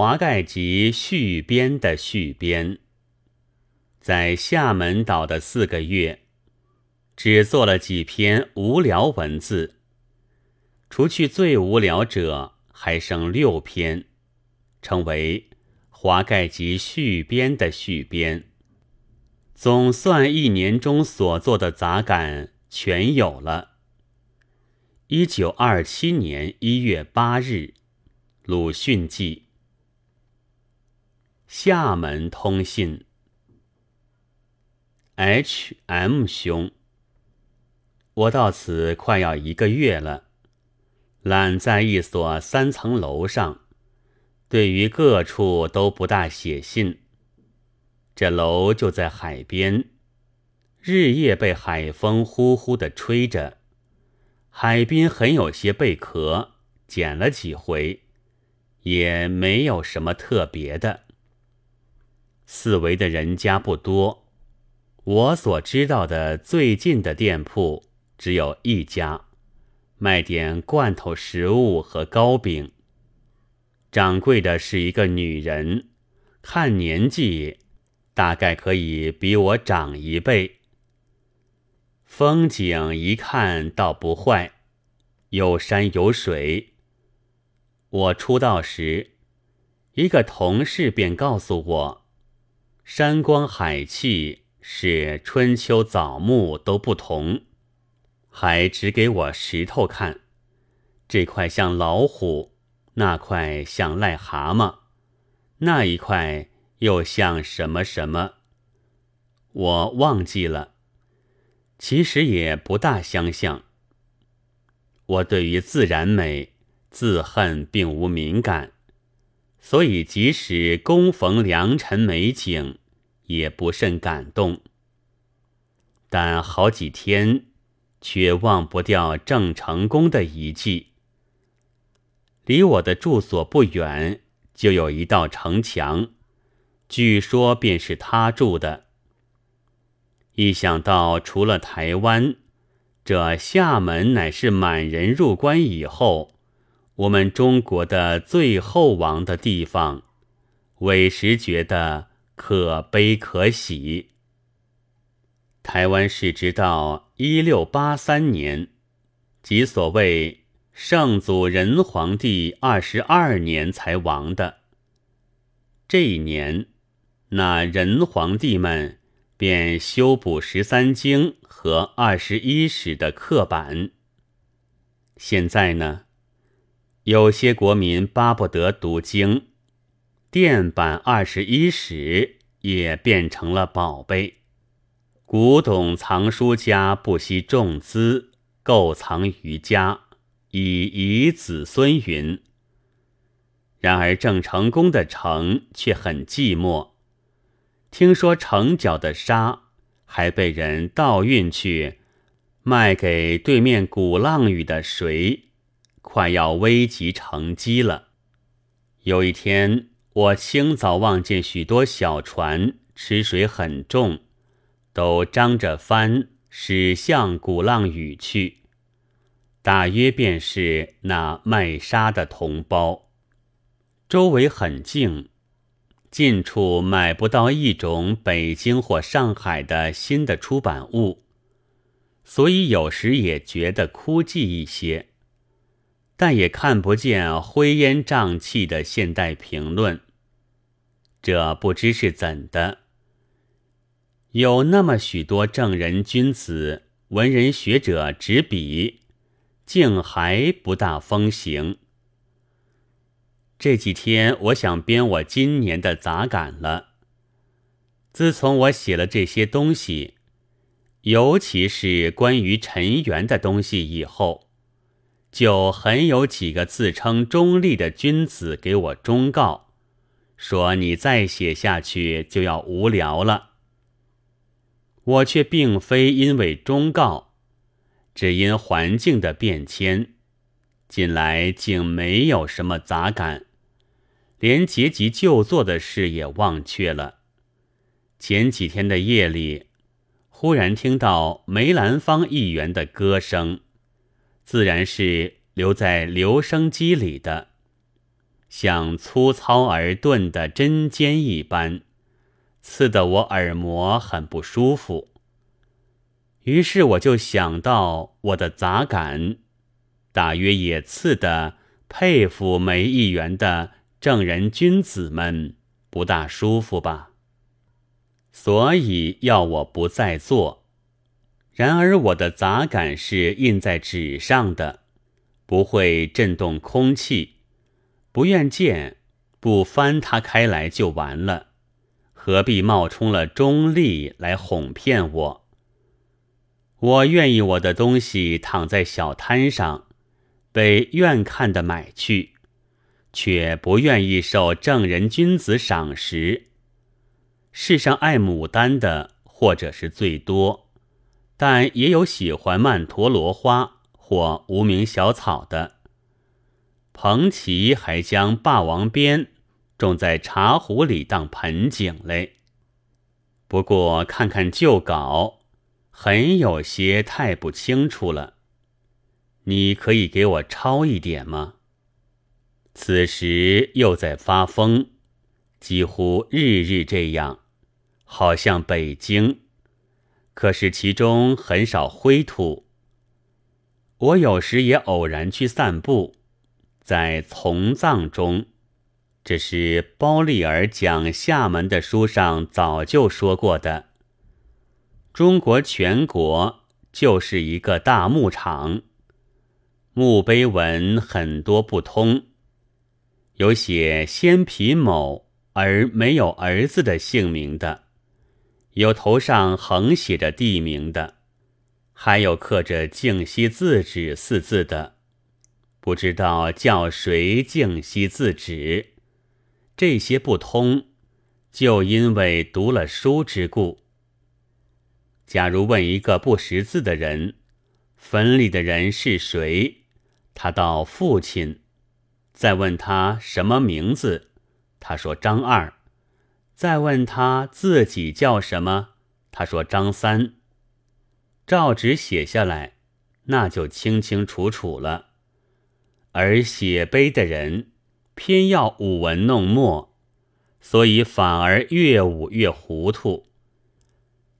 华盖集续编的续编，在厦门岛的四个月，只做了几篇无聊文字。除去最无聊者，还剩六篇，称为华盖集续编的续编。总算一年中所做的杂感全有了。一九二七年一月八日，鲁迅记。厦门通信，H M 兄，我到此快要一个月了，懒在一所三层楼上，对于各处都不大写信。这楼就在海边，日夜被海风呼呼的吹着，海滨很有些贝壳，捡了几回，也没有什么特别的。四围的人家不多，我所知道的最近的店铺只有一家，卖点罐头食物和糕饼。掌柜的是一个女人，看年纪大概可以比我长一辈。风景一看倒不坏，有山有水。我出道时，一个同事便告诉我。山光海气是春秋早暮都不同，还指给我石头看，这块像老虎，那块像癞蛤蟆，那一块又像什么什么，我忘记了。其实也不大相像。我对于自然美、自恨并无敏感，所以即使恭逢良辰美景。也不甚感动，但好几天却忘不掉郑成功的遗迹。离我的住所不远，就有一道城墙，据说便是他住的。一想到除了台湾，这厦门乃是满人入关以后，我们中国的最后亡的地方，委实觉得。可悲可喜。台湾是直到一六八三年，即所谓圣祖仁皇帝二十二年才亡的。这一年，那仁皇帝们便修补十三经和二十一史的刻板。现在呢，有些国民巴不得读经。电版二十一史也变成了宝贝，古董藏书家不惜重资购藏于家，以遗子孙云。然而郑成功的城却很寂寞，听说城角的沙还被人盗运去卖给对面鼓浪屿的谁，快要危及城基了。有一天。我清早望见许多小船，吃水很重，都张着帆驶向鼓浪屿去。大约便是那卖沙的同胞。周围很静，近处买不到一种北京或上海的新的出版物，所以有时也觉得枯寂一些。但也看不见灰烟瘴气的现代评论，这不知是怎的。有那么许多正人君子、文人学者执笔，竟还不大风行。这几天我想编我今年的杂感了。自从我写了这些东西，尤其是关于陈元的东西以后。就很有几个自称中立的君子给我忠告，说你再写下去就要无聊了。我却并非因为忠告，只因环境的变迁，近来竟没有什么杂感，连结集就做的事也忘却了。前几天的夜里，忽然听到梅兰芳议员的歌声。自然是留在留声机里的，像粗糙而钝的针尖一般，刺得我耳膜很不舒服。于是我就想到我的杂感，大约也刺得佩服梅议员的正人君子们不大舒服吧，所以要我不再做。然而我的杂感是印在纸上的，不会震动空气，不愿见，不翻它开来就完了，何必冒充了中立来哄骗我？我愿意我的东西躺在小摊上，被愿看的买去，却不愿意受正人君子赏识。世上爱牡丹的，或者是最多。但也有喜欢曼陀罗花或无名小草的。彭奇还将霸王鞭种在茶壶里当盆景嘞。不过看看旧稿，很有些太不清楚了。你可以给我抄一点吗？此时又在发疯，几乎日日这样，好像北京。可是其中很少灰土。我有时也偶然去散步，在从藏中，这是包利尔讲厦门的书上早就说过的。中国全国就是一个大牧场，墓碑文很多不通，有写先皮某而没有儿子的姓名的。有头上横写着地名的，还有刻着“静息字纸”四字的，不知道叫谁静息字纸。这些不通，就因为读了书之故。假如问一个不识字的人，坟里的人是谁，他道父亲；再问他什么名字，他说张二。再问他自己叫什么，他说张三。照纸写下来，那就清清楚楚了。而写碑的人偏要舞文弄墨，所以反而越舞越糊涂。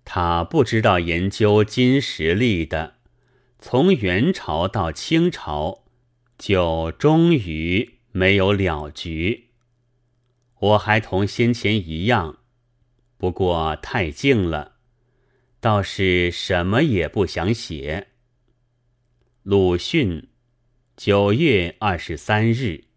他不知道研究金石力的，从元朝到清朝，就终于没有了局。我还同先前一样，不过太静了，倒是什么也不想写。鲁迅，九月二十三日。